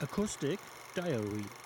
Acoustic Diary.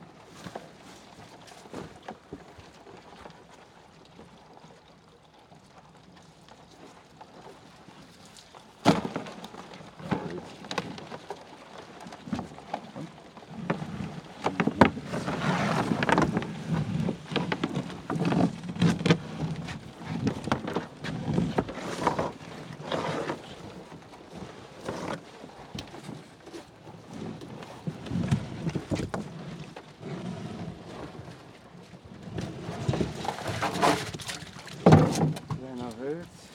Einer will's.